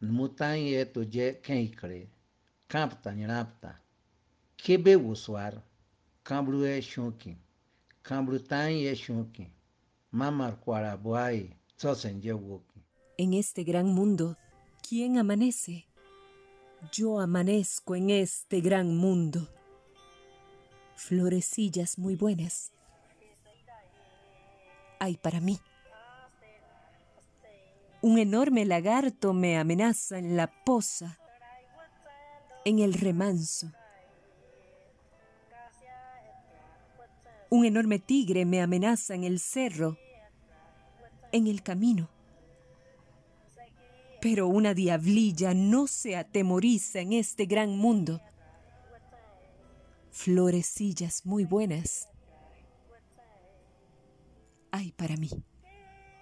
Mutan eto je Kenkre, Campta Nirapta, Kebe Uswar, Cambru e Shunki, Cambrutan e Shunki, Mamar Quarabuai, Tsosen Jewoki. En este gran mundo, ¿quién amanece? Yo amanezco en este gran mundo. Florecillas muy buenas. Hay para mí. Un enorme lagarto me amenaza en la poza, en el remanso. Un enorme tigre me amenaza en el cerro, en el camino. Pero una diablilla no se atemoriza en este gran mundo. Florecillas muy buenas hay para mí.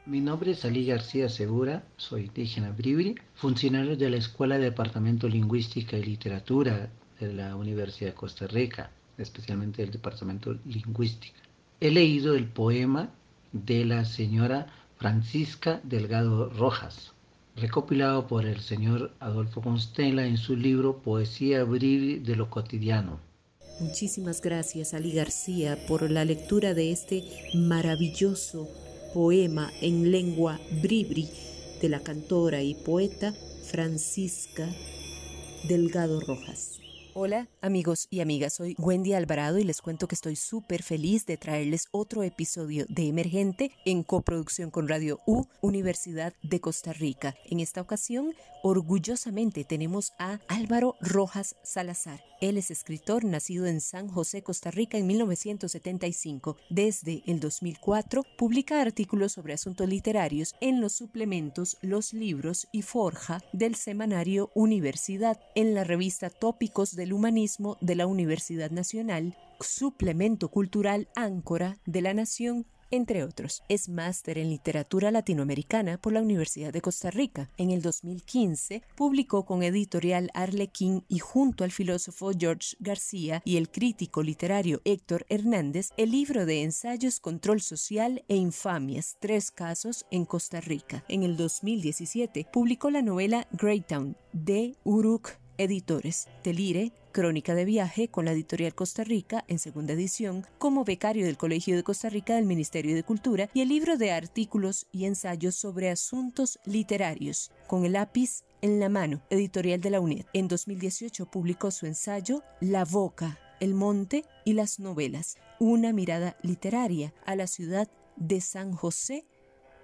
Mi nombre es Ali García Segura, soy indígena Bribri, funcionario de la Escuela de Departamento Lingüística y Literatura de la Universidad de Costa Rica, especialmente del Departamento Lingüística. He leído el poema de la señora Francisca Delgado Rojas, recopilado por el señor Adolfo Constella en su libro Poesía Bribri de lo Cotidiano. Muchísimas gracias, Ali García, por la lectura de este maravilloso poema en lengua bribri de la cantora y poeta Francisca Delgado Rojas. Hola amigos y amigas, soy Wendy Alvarado y les cuento que estoy súper feliz de traerles otro episodio de Emergente en coproducción con Radio U, Universidad de Costa Rica. En esta ocasión, orgullosamente tenemos a Álvaro Rojas Salazar. Él es escritor nacido en San José, Costa Rica en 1975. Desde el 2004 publica artículos sobre asuntos literarios en los suplementos Los Libros y Forja del semanario Universidad, en la revista Tópicos del Humanismo de la Universidad Nacional, suplemento cultural Áncora de la Nación entre otros. Es máster en literatura latinoamericana por la Universidad de Costa Rica. En el 2015 publicó con editorial Arlequín y junto al filósofo George García y el crítico literario Héctor Hernández el libro de ensayos Control Social e Infamias, tres casos en Costa Rica. En el 2017 publicó la novela Greytown de Uruk Editores. Telire, Crónica de Viaje con la editorial Costa Rica en segunda edición, como becario del Colegio de Costa Rica del Ministerio de Cultura y el libro de artículos y ensayos sobre asuntos literarios, con el lápiz en la mano, editorial de la UNED. En 2018 publicó su ensayo La Boca, el Monte y las novelas, una mirada literaria a la ciudad de San José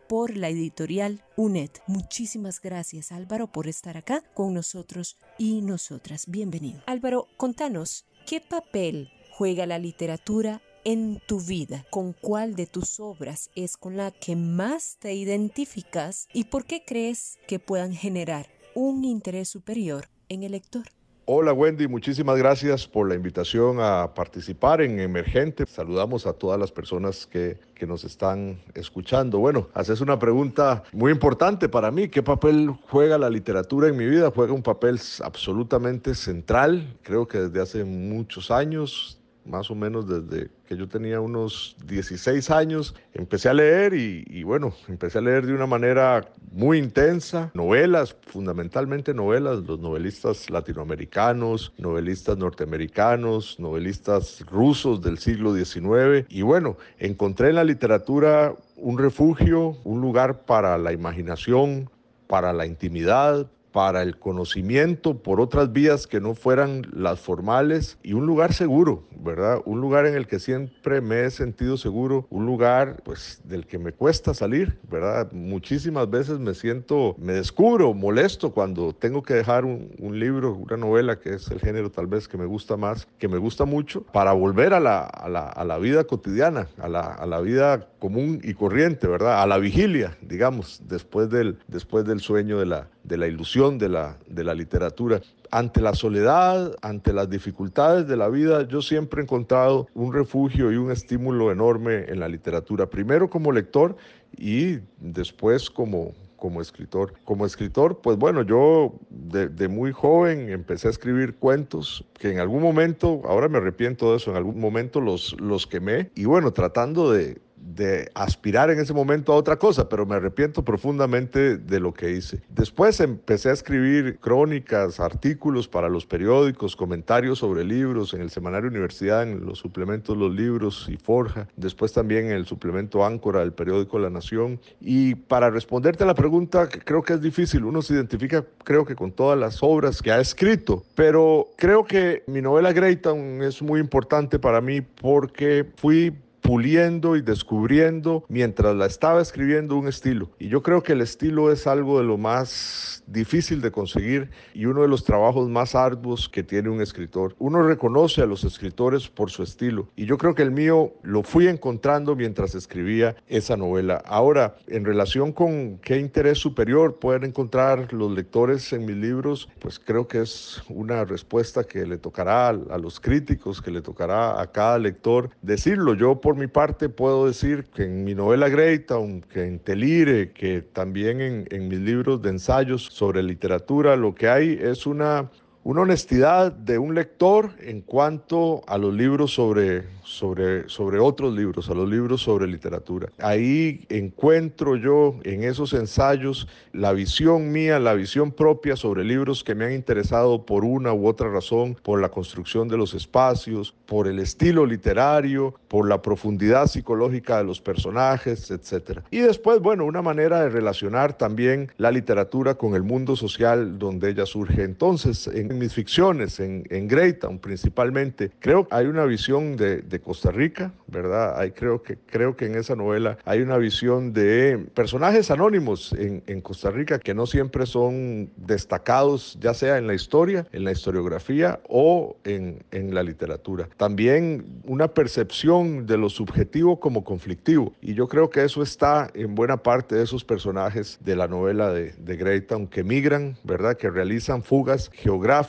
por la editorial UNED. Muchísimas gracias Álvaro por estar acá con nosotros y nosotras. Bienvenido. Álvaro, contanos, ¿qué papel juega la literatura en tu vida? ¿Con cuál de tus obras es con la que más te identificas y por qué crees que puedan generar un interés superior en el lector? Hola Wendy, muchísimas gracias por la invitación a participar en Emergente. Saludamos a todas las personas que, que, nos están escuchando. Bueno, haces una pregunta muy importante para mí. ¿Qué papel juega la literatura en mi vida? Juega un papel absolutamente central. Creo que desde hace muchos años más o menos desde que yo tenía unos 16 años, empecé a leer y, bueno, empecé a leer de una manera muy intensa, novelas, fundamentalmente novelas, los novelistas latinoamericanos, novelistas norteamericanos, novelistas rusos del siglo XIX y bueno, encontré en la literatura un refugio, un lugar para la imaginación, para la intimidad, para el conocimiento por otras vías que no fueran las formales y un lugar seguro, ¿verdad? Un lugar en el que siempre me he sentido seguro, un lugar pues del que me cuesta salir, ¿verdad? Muchísimas veces me siento, me descubro molesto cuando tengo que dejar un, un libro, una novela que es el género tal vez que me gusta más, que me gusta mucho, para volver a la, a la, a la vida cotidiana, a la, a la vida común y corriente, ¿verdad? A la vigilia, digamos, después del, después del sueño de la, de la ilusión de la, de la literatura. Ante la soledad, ante las dificultades de la vida, yo siempre he encontrado un refugio y un estímulo enorme en la literatura, primero como lector y después como, como escritor. Como escritor, pues bueno, yo de, de, muy joven empecé a escribir cuentos que en algún momento, ahora me arrepiento de eso, en algún momento los, los quemé y bueno, tratando de, de aspirar en ese momento a otra cosa, pero me arrepiento profundamente de lo que hice. Después empecé a escribir crónicas, artículos para los periódicos, comentarios sobre libros en el semanario Universidad, en los suplementos Los Libros y Forja, después también en el suplemento Áncora del periódico La Nación. Y para responderte a la pregunta, creo que es difícil, uno se identifica creo que con todas las obras que ha escrito, pero creo que mi novela Greytown es muy importante para mí porque fui puliendo y descubriendo mientras la estaba escribiendo un estilo. Y yo creo que el estilo es algo de lo más difícil de conseguir y uno de los trabajos más arduos que tiene un escritor. Uno reconoce a los escritores por su estilo y yo creo que el mío lo fui encontrando mientras escribía esa novela. Ahora, en relación con qué interés superior pueden encontrar los lectores en mis libros, pues creo que es una respuesta que le tocará a los críticos, que le tocará a cada lector decirlo. Yo por mi parte puedo decir que en mi novela Greytown, que en Telire, que también en mis libros de ensayos sobre literatura, lo que hay es una, una honestidad de un lector en cuanto a los libros sobre, sobre, sobre otros libros, a los libros sobre literatura. Ahí encuentro yo en esos ensayos la visión mía, la visión propia sobre libros que me han interesado por una u otra razón, por la construcción de los espacios, por el estilo literario, por la profundidad psicológica de los personajes, etc. Y después, bueno, una manera de relacionar también la literatura con el mundo social donde ella surge. Entonces, en mis ficciones, en, en Greytown principalmente, creo que hay una visión de de Costa Rica, ¿verdad? Hay, creo, que, creo que en esa novela hay una visión de personajes anónimos en, en Costa Rica que no siempre son destacados, ya sea en la historia, en la historiografía o en, en la literatura. También una percepción de lo subjetivo como conflictivo. Y yo creo que eso está en buena parte de esos personajes de la novela de, de Greytown que migran, ¿verdad? Que realizan fugas geográficas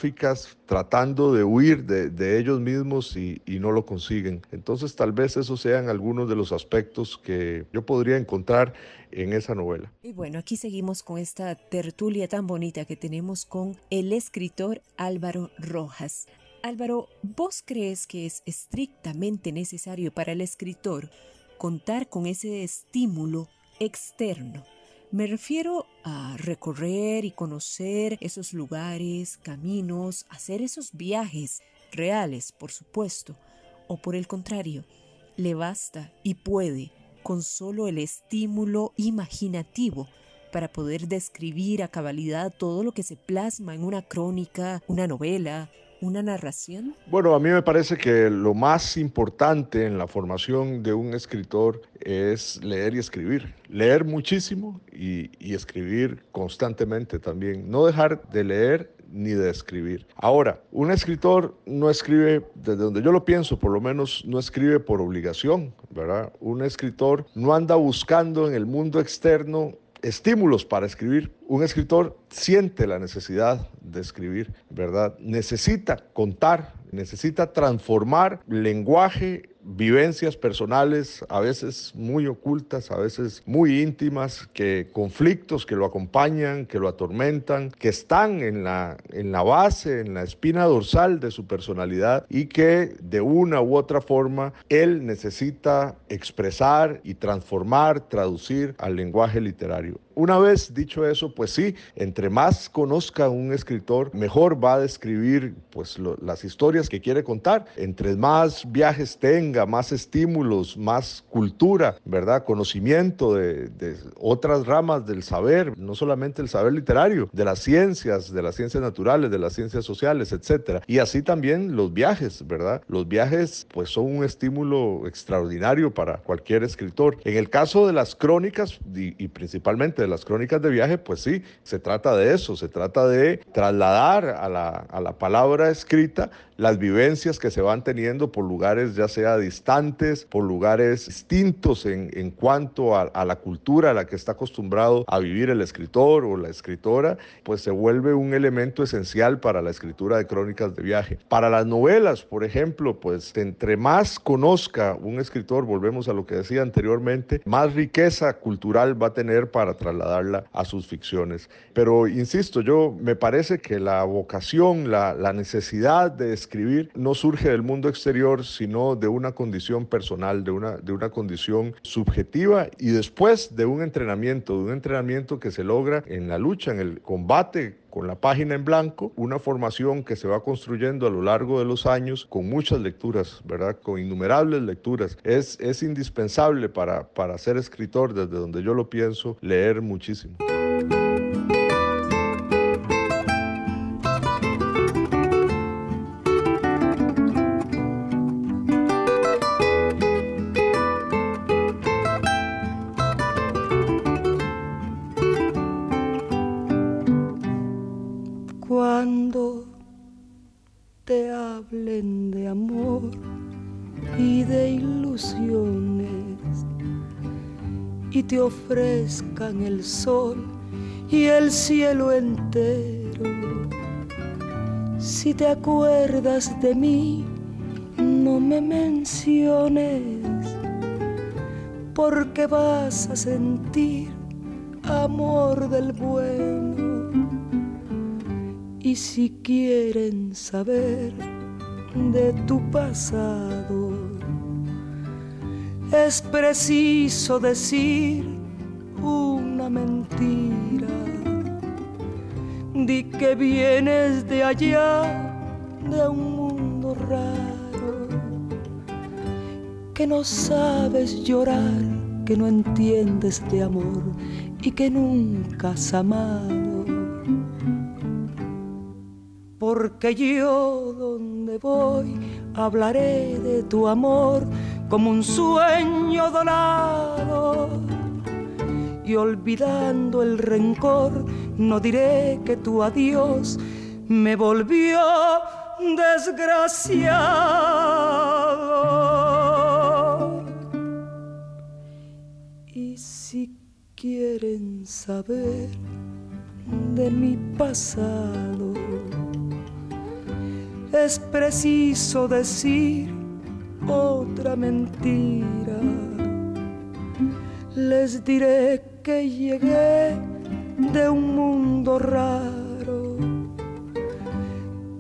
tratando de huir de, ellos mismos y, y no lo consiguen. Entonces tal vez esos sean algunos de los aspectos que yo podría encontrar en esa novela. Y bueno, aquí seguimos con esta tertulia tan bonita que tenemos con el escritor Álvaro Rojas. Álvaro, ¿vos crees que es estrictamente necesario para el escritor contar con ese estímulo externo? Me refiero a recorrer y conocer esos lugares, caminos, hacer esos viajes reales, por supuesto, o por el contrario, le basta y puede con solo el estímulo imaginativo para poder describir a cabalidad todo lo que se plasma en una crónica, una novela, una narración? Bueno, a mí me parece que lo más importante en la formación de un escritor es leer y escribir. Leer muchísimo y, escribir constantemente también. No dejar de leer ni de escribir. Ahora, un escritor no escribe, desde donde yo lo pienso, por lo menos no escribe por obligación, ¿verdad? Un escritor no anda buscando en el mundo externo estímulos para escribir. Un escritor siente la necesidad de escribir, ¿verdad? Necesita contar, necesita transformar lenguaje vivencias personales, a veces muy ocultas, a veces muy íntimas, que conflictos que lo acompañan, que lo atormentan, que están en la, en la base, en la espina dorsal de su personalidad y que de una u otra forma él necesita expresar y transformar, traducir al lenguaje literario. Una vez dicho eso, pues sí, entre más conozca un escritor, mejor va a describir pues lo, las historias que quiere contar. Entre más viajes tenga, más estímulos, más cultura, ¿verdad? Conocimiento de, de otras ramas del saber, no solamente el saber literario, de las ciencias, de las ciencias naturales, de las ciencias sociales, etcétera. Y así también los viajes, ¿verdad? Los viajes pues son un estímulo extraordinario para cualquier escritor. En el caso de las crónicas y, y principalmente de las crónicas de viaje, pues sí, se trata de eso, se trata de trasladar a la, a la palabra escrita las vivencias que se van teniendo por lugares ya sea distantes, por lugares distintos en, en cuanto a, a, la cultura a la que está acostumbrado a vivir el escritor o la escritora, pues se vuelve un elemento esencial para la escritura de crónicas de viaje. Para las novelas, por ejemplo, pues entre más conozca un escritor, volvemos a lo que decía anteriormente, más riqueza cultural va a tener para trasladarla a sus ficciones. Pero insisto, yo me parece que la vocación, la, la necesidad de escribir no surge del mundo exterior, sino de una condición personal, de una, de una condición subjetiva y después de un entrenamiento, de un entrenamiento que se logra en la lucha, en el combate con la página en blanco, una formación que se va construyendo a lo largo de los años con muchas lecturas, ¿verdad? Con innumerables lecturas. Es, es indispensable para, para ser escritor, desde donde yo lo pienso, leer muchísimo. Te ofrezcan el sol y el cielo entero. Si te acuerdas de mí, no me menciones, porque vas a sentir amor del bueno. Y si quieren saber de tu pasado, es preciso decir una mentira. Di que vienes de allá, de un mundo raro, que no sabes llorar, que no entiendes de amor y que nunca has amado. Porque yo donde voy hablaré de tu amor como un sueño dorado. Y olvidando el rencor, no diré que tu adiós me volvió desgraciado. Y si quieren saber de mi pasado, es preciso decir otra mentira. Les diré que llegué de un mundo raro,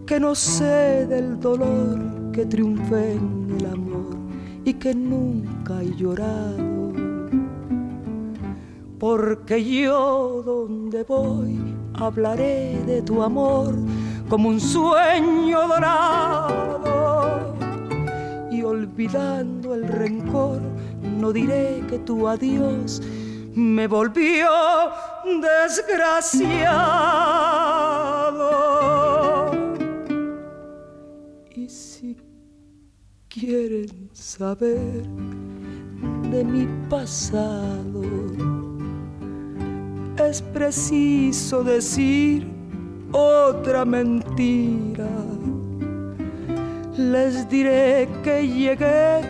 que no sé del dolor que triunfé en el amor y que nunca he llorado. Porque yo donde voy hablaré de tu amor como un sueño dorado olvidando el rencor, no diré que tu adiós me volvió desgraciado. Y si quieren saber de mi pasado, es preciso decir otra mentira les diré que llegué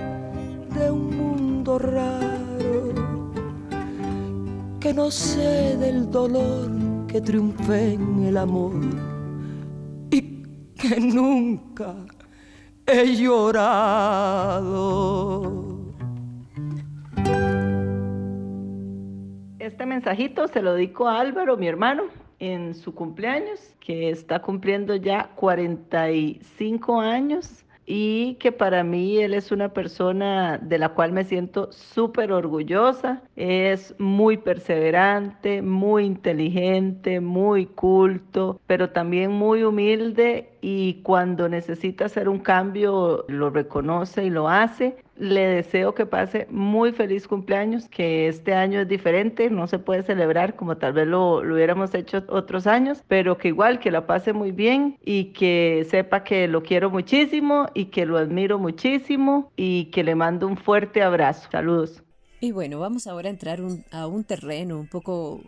de un mundo raro, que no sé del dolor que triunfé en el amor y que nunca he llorado. Este mensajito se lo dedico a Álvaro, mi hermano, en su cumpleaños, que está cumpliendo ya 45 años y que para mí él es una persona de la cual me siento súper orgullosa. Es muy perseverante, muy inteligente, muy culto, pero también muy humilde y cuando necesita hacer un cambio lo reconoce y lo hace. Le deseo que pase muy feliz cumpleaños, que este año es diferente, no se puede celebrar como tal vez lo, hubiéramos hecho otros años, pero que igual que la pase muy bien y que sepa que lo quiero muchísimo y que lo admiro muchísimo y que le mando un fuerte abrazo. Saludos. Y bueno, vamos ahora a entrar a un terreno un poco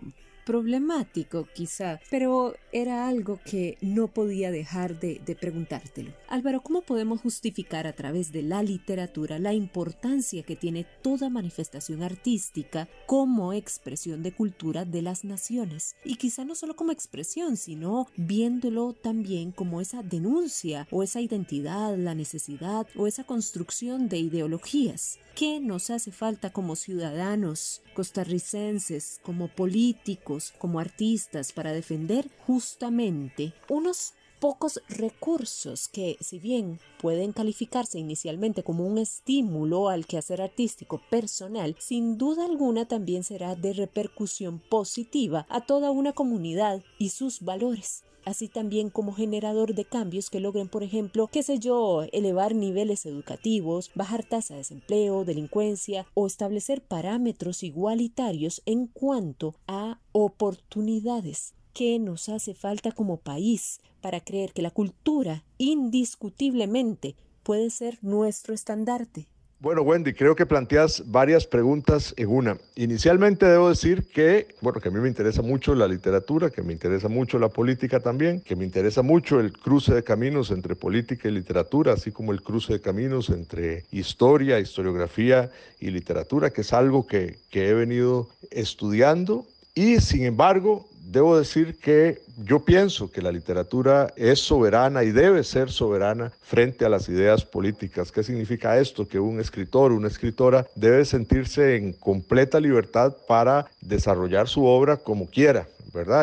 problemático quizá, pero era algo que no podía dejar de, preguntártelo. Álvaro, ¿cómo podemos justificar a través de la literatura la importancia que tiene toda manifestación artística como expresión de cultura de las naciones? Y quizá no solo como expresión, sino viéndolo también como esa denuncia o esa identidad, la necesidad o esa construcción de ideologías. ¿Qué nos hace falta como ciudadanos costarricenses, como políticos, como artistas para defender justamente unos pocos recursos que, si bien pueden calificarse inicialmente como un estímulo al quehacer artístico personal, sin duda alguna también será de repercusión positiva a toda una comunidad y sus valores así también como generador de cambios que logren, por ejemplo, qué sé yo, elevar niveles educativos, bajar tasa de desempleo, delincuencia o establecer parámetros igualitarios en cuanto a oportunidades. ¿Qué nos hace falta como país para creer que la cultura indiscutiblemente puede ser nuestro estandarte? Bueno, Wendy, creo que planteas varias preguntas en una. Inicialmente debo decir que, bueno, que a mí me interesa mucho la literatura, que me interesa mucho la política también, que me interesa mucho el cruce de caminos entre política y literatura, así como el cruce de caminos entre historia, historiografía y literatura, que es algo que, que he venido estudiando y sin embargo debo decir que yo pienso que la literatura es soberana y debe ser soberana frente a las ideas políticas. ¿Qué significa esto? Que un escritor, una escritora debe sentirse en completa libertad para desarrollar su obra como quiera.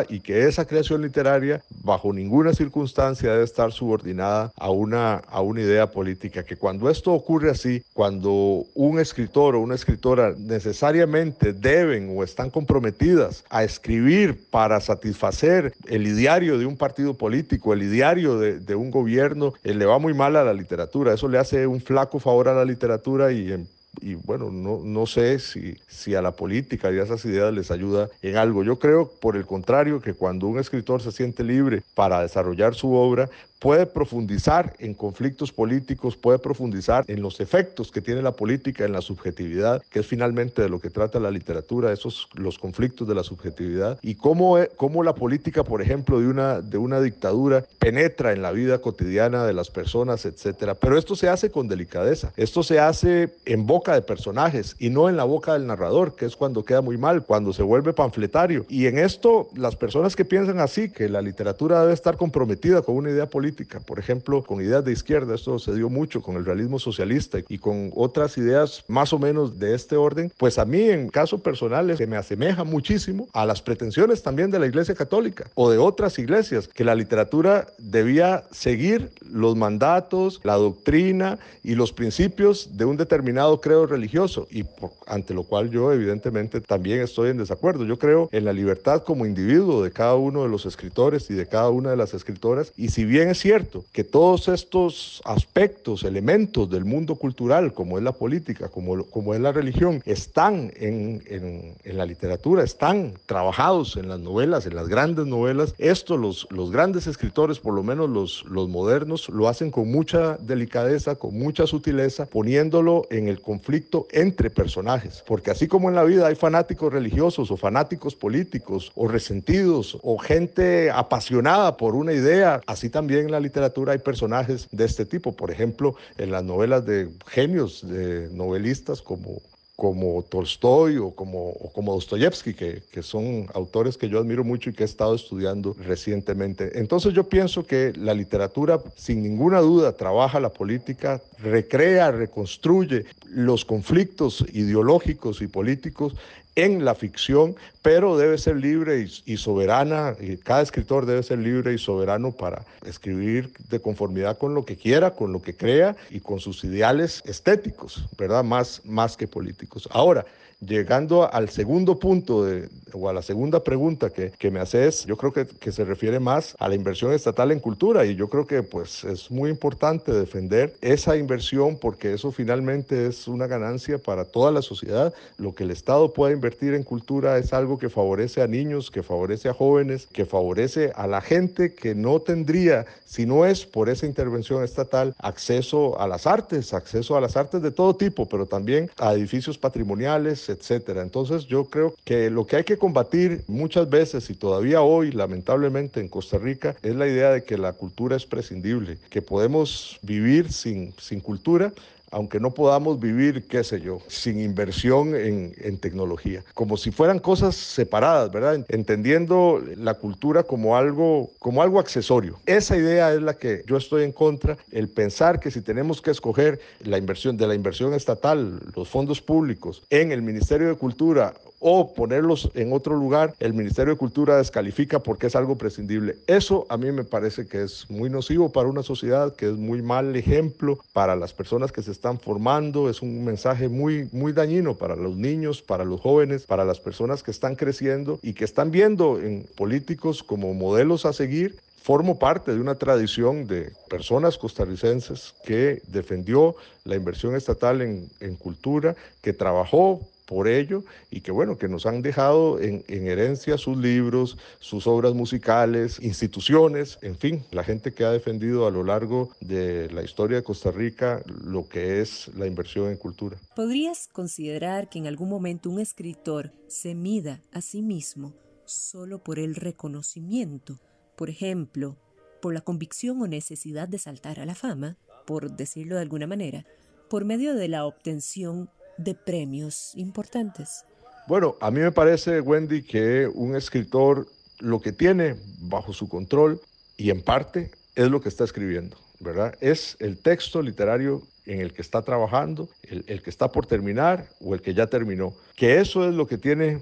Y que esa creación literaria bajo ninguna circunstancia debe estar subordinada a una, a una idea política, que cuando esto ocurre así, cuando un escritor o una escritora necesariamente deben o están comprometidas a escribir para satisfacer el ideario de un partido político, el ideario de, de un gobierno, eh, le va muy mal a la literatura, eso le hace un flaco favor a la literatura y en y bueno, no, no sé si, si a la política y a esas ideas les ayuda en algo. Yo creo, por el contrario, que cuando un escritor se siente libre para desarrollar su obra, puede profundizar en conflictos políticos, puede profundizar en los efectos que tiene la política en la subjetividad, que es finalmente de lo que trata la literatura, esos los conflictos de la subjetividad y cómo, e, cómo la política, por ejemplo, de una, de una dictadura penetra en la vida cotidiana de las personas, etcétera. Pero esto se hace con delicadeza, esto se hace en boca de personajes y no en la boca del narrador, que es cuando queda muy mal, cuando se vuelve panfletario. Y en esto, las personas que piensan así, que la literatura debe estar comprometida con una idea política, por ejemplo, con ideas de izquierda, esto se dio mucho con el realismo socialista y con otras ideas más o menos de este orden, pues a mí en caso personal se me asemeja muchísimo a las pretensiones también de la Iglesia Católica o de otras iglesias, que la literatura debía seguir los mandatos, la doctrina y los principios de un determinado credo religioso y ante lo cual yo evidentemente también estoy en desacuerdo. Yo creo en la libertad como individuo de cada uno de los escritores y de cada una de las escritoras y si bien es cierto que todos estos aspectos, elementos del mundo cultural, como es la política, como, como es la religión, están en, en, la literatura, están trabajados en las novelas, en las grandes novelas. Esto los, los grandes escritores, por lo menos los, los modernos, lo hacen con mucha delicadeza, con mucha sutileza, poniéndolo en el conflicto entre personajes. Porque así como en la vida hay fanáticos religiosos o fanáticos políticos o resentidos o gente apasionada por una idea, así también la literatura hay personajes de este tipo. Por ejemplo, en las novelas de genios, novelistas como como Tolstoy o como, como Dostoyevsky, que, son autores que yo admiro mucho y que he estado estudiando recientemente. Entonces yo pienso que la literatura, sin ninguna duda, trabaja la política, recrea, reconstruye los conflictos ideológicos y políticos en la ficción, pero debe ser libre y, soberana, y cada escritor debe ser libre y soberano para escribir de conformidad con lo que quiera, con lo que crea y con sus ideales estéticos, ¿verdad? Más, más que políticos. Ahora, llegando al segundo punto o a la segunda pregunta que, que me haces, yo creo que, que, se refiere más a la inversión estatal en cultura y yo creo que pues es muy importante defender esa inversión porque eso finalmente es una ganancia para toda la sociedad. Lo que el Estado pueda invertir en cultura es algo que favorece a niños, que favorece a jóvenes, que favorece a la gente que no tendría, si no es por esa intervención estatal, acceso a las artes, acceso a las artes de todo tipo, pero también a edificios patrimoniales, etcétera. Entonces yo creo que lo que hay que combatir muchas veces y todavía hoy, lamentablemente en Costa Rica, es la idea de que la cultura es prescindible, que podemos vivir sin, sin cultura aunque no podamos vivir, qué sé yo, sin inversión en, en, tecnología, como si fueran cosas separadas, ¿verdad? Entendiendo la cultura como algo, como algo accesorio. Esa idea es la que yo estoy en contra, el pensar que si tenemos que escoger la inversión de la inversión estatal, los fondos públicos en el Ministerio de Cultura o ponerlos en otro lugar, el Ministerio de Cultura descalifica porque es algo prescindible. Eso a mí me parece que es muy nocivo para una sociedad, que es muy mal ejemplo para las personas que se están formando, es un mensaje muy, muy dañino para los niños, para los jóvenes, para las personas que están creciendo y que están viendo en políticos como modelos a seguir. Formo parte de una tradición de personas costarricenses que defendió la inversión estatal en, en, cultura, que trabajó por ello y que bueno, que nos han dejado en, herencia sus libros, sus obras musicales, instituciones, en fin, la gente que ha defendido a lo largo de la historia de Costa Rica lo que es la inversión en cultura. ¿Podrías considerar que en algún momento un escritor se mida a sí mismo solo por el reconocimiento? Por ejemplo, por la convicción o necesidad de saltar a la fama, por decirlo de alguna manera, por medio de la obtención de premios importantes. Bueno, a mí me parece, Wendy, que un escritor lo que tiene bajo su control y en parte es lo que está escribiendo, ¿verdad? Es el texto literario en el que está trabajando, el, que está por terminar o el que ya terminó. Que eso es lo que tiene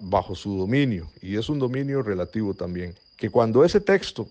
bajo su dominio y es un dominio relativo también. Que cuando ese texto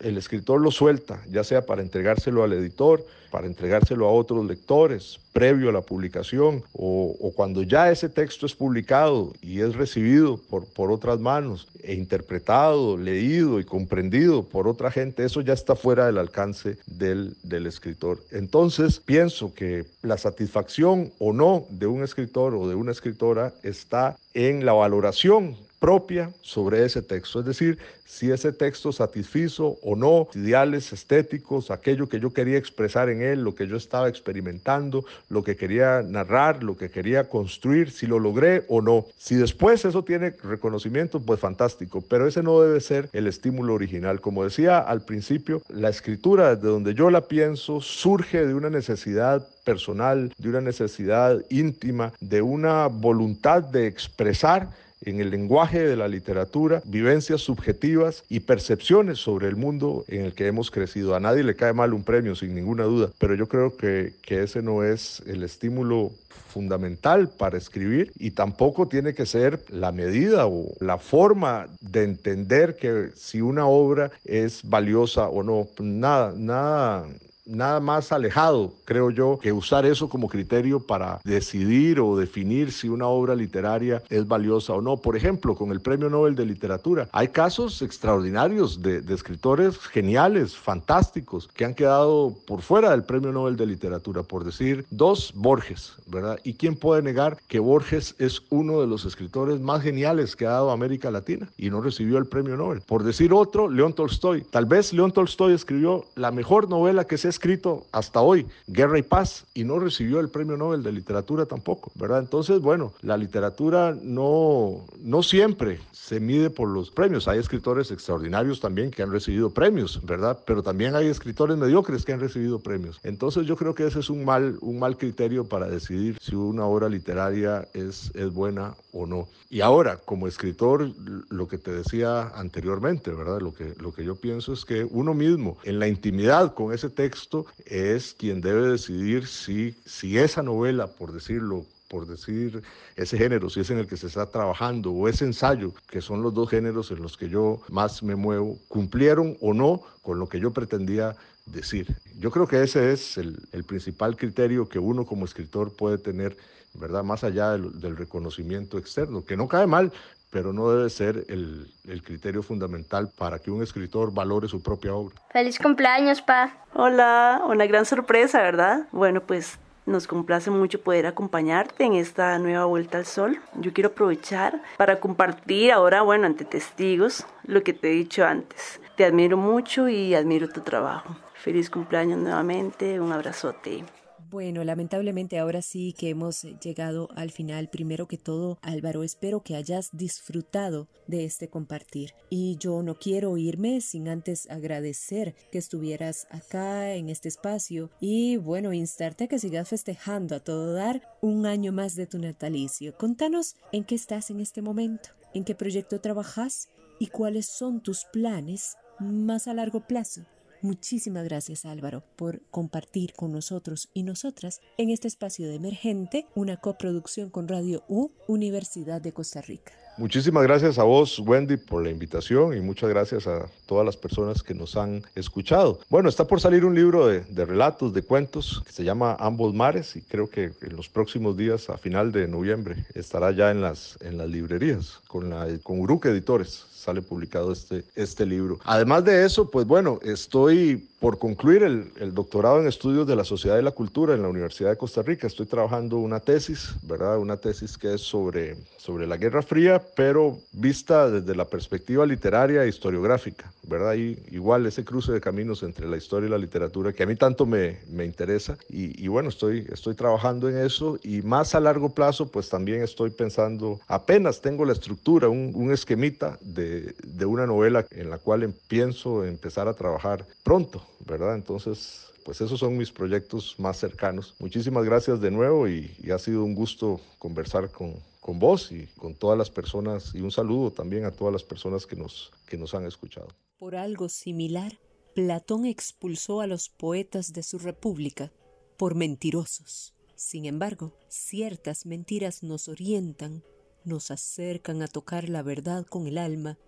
el escritor lo suelta, ya sea para entregárselo al editor, para entregárselo a otros lectores, previo a la publicación, o, cuando ya ese texto es publicado y es recibido por, por otras manos, e interpretado, leído y comprendido por otra gente, eso ya está fuera del alcance del, del escritor. Entonces, pienso que la satisfacción o no de un escritor o de una escritora está en la valoración propia sobre ese texto, es decir, si ese texto satisfizo o no ideales estéticos, aquello que yo quería expresar en él, lo que yo estaba experimentando, lo que quería narrar, lo que quería construir, si lo logré o no. Si después eso tiene reconocimiento, pues fantástico, pero ese no debe ser el estímulo original. Como decía al principio, la escritura, desde donde yo la pienso, surge de una necesidad personal, de una necesidad íntima, de una voluntad de expresar en el lenguaje de la literatura, vivencias subjetivas y percepciones sobre el mundo en el que hemos crecido. A nadie le cae mal un premio, sin ninguna duda, pero yo creo que, que ese no es el estímulo fundamental para escribir y tampoco tiene que ser la medida o la forma de entender que si una obra es valiosa o no. Nada, nada, nada más alejado, creo yo, que usar eso como criterio para decidir o definir si una obra literaria es valiosa o no. Por ejemplo, con el Premio Nobel de Literatura, hay casos extraordinarios de, escritores geniales, fantásticos, que han quedado por fuera del Premio Nobel de Literatura, por decir dos, Borges, ¿verdad? ¿Y quién puede negar que Borges es uno de los escritores más geniales que ha dado América Latina y no recibió el Premio Nobel? Por decir otro, León Tolstoy. Tal vez León Tolstoy escribió la mejor novela que se escrito hasta hoy, Guerra y Paz, y no recibió el Premio Nobel de Literatura tampoco, ¿verdad? Entonces, bueno, la literatura no, no siempre se mide por los premios. Hay escritores extraordinarios también que han recibido premios, ¿verdad? Pero también hay escritores mediocres que han recibido premios. Entonces, yo creo que ese es un mal, un mal criterio para decidir si una obra literaria es, es buena o no. Y ahora, como escritor, lo que te decía anteriormente, ¿verdad? Lo que, lo que yo pienso es que uno mismo, en la intimidad con ese texto, es quien debe decidir si, si esa novela, por decirlo, por decir ese género, si es en el que se está trabajando, o ese ensayo, que son los dos géneros en los que yo más me muevo, cumplieron o no con lo que yo pretendía decir. Yo creo que ese es el, el principal criterio que uno como escritor puede tener, ¿verdad? Más allá del, del reconocimiento externo, que no cae mal, pero no debe ser el, el, criterio fundamental para que un escritor valore su propia obra. Feliz cumpleaños, Pa. Hola, una gran sorpresa, ¿verdad? Bueno, pues nos complace mucho poder acompañarte en esta nueva vuelta al sol. Yo quiero aprovechar para compartir ahora, bueno, ante testigos, lo que te he dicho antes. Te admiro mucho y admiro tu trabajo. Feliz cumpleaños nuevamente, un abrazote. Bueno, lamentablemente ahora sí que hemos llegado al final. Primero que todo, Álvaro, espero que hayas disfrutado de este compartir. Y yo no quiero irme sin antes agradecer que estuvieras acá en este espacio y bueno, instarte a que sigas festejando a todo dar un año más de tu natalicio. Contanos en qué estás en este momento, en qué proyecto trabajas y cuáles son tus planes más a largo plazo. Muchísimas gracias Álvaro por compartir con nosotros y nosotras en este espacio de emergente, una coproducción con Radio U, Universidad de Costa Rica. Muchísimas gracias a vos, Wendy, por la invitación y muchas gracias a todas las personas que nos han escuchado. Bueno, está por salir un libro de, relatos, de cuentos, que se llama Ambos Mares y creo que en los próximos días, a final de noviembre, estará ya en las, en las librerías con, la, con Uruque Editores sale publicado este, este libro. Además de eso, pues bueno, estoy por concluir el, el, doctorado en estudios de la sociedad y la cultura en la Universidad de Costa Rica. Estoy trabajando una tesis, ¿verdad? Una tesis que es sobre, sobre la Guerra Fría, pero vista desde la perspectiva literaria e historiográfica, ¿verdad? Y igual ese cruce de caminos entre la historia y la literatura que a mí tanto me, me interesa. Y, y, bueno, estoy, estoy trabajando en eso y más a largo plazo, pues también estoy pensando, apenas tengo la estructura, un, un esquemita de de, una novela en la cual pienso empezar a trabajar pronto, ¿verdad? Entonces, pues esos son mis proyectos más cercanos. Muchísimas gracias de nuevo y, ha sido un gusto conversar con, con vos y con todas las personas y un saludo también a todas las personas que nos, que nos han escuchado. Por algo similar, Platón expulsó a los poetas de su república por mentirosos. Sin embargo, ciertas mentiras nos orientan nos acercan a tocar la verdad con el alma,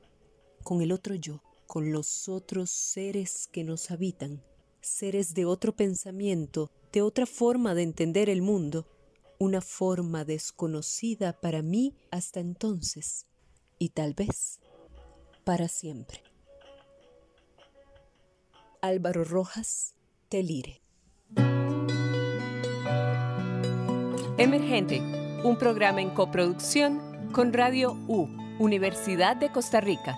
con el otro yo, con los otros seres que nos habitan, seres de otro pensamiento, de otra forma de entender el mundo, una forma desconocida para mí hasta entonces y tal vez para siempre. Álvaro Rojas, Telire. Emergente, un programa en coproducción con Radio U, Universidad de Costa Rica.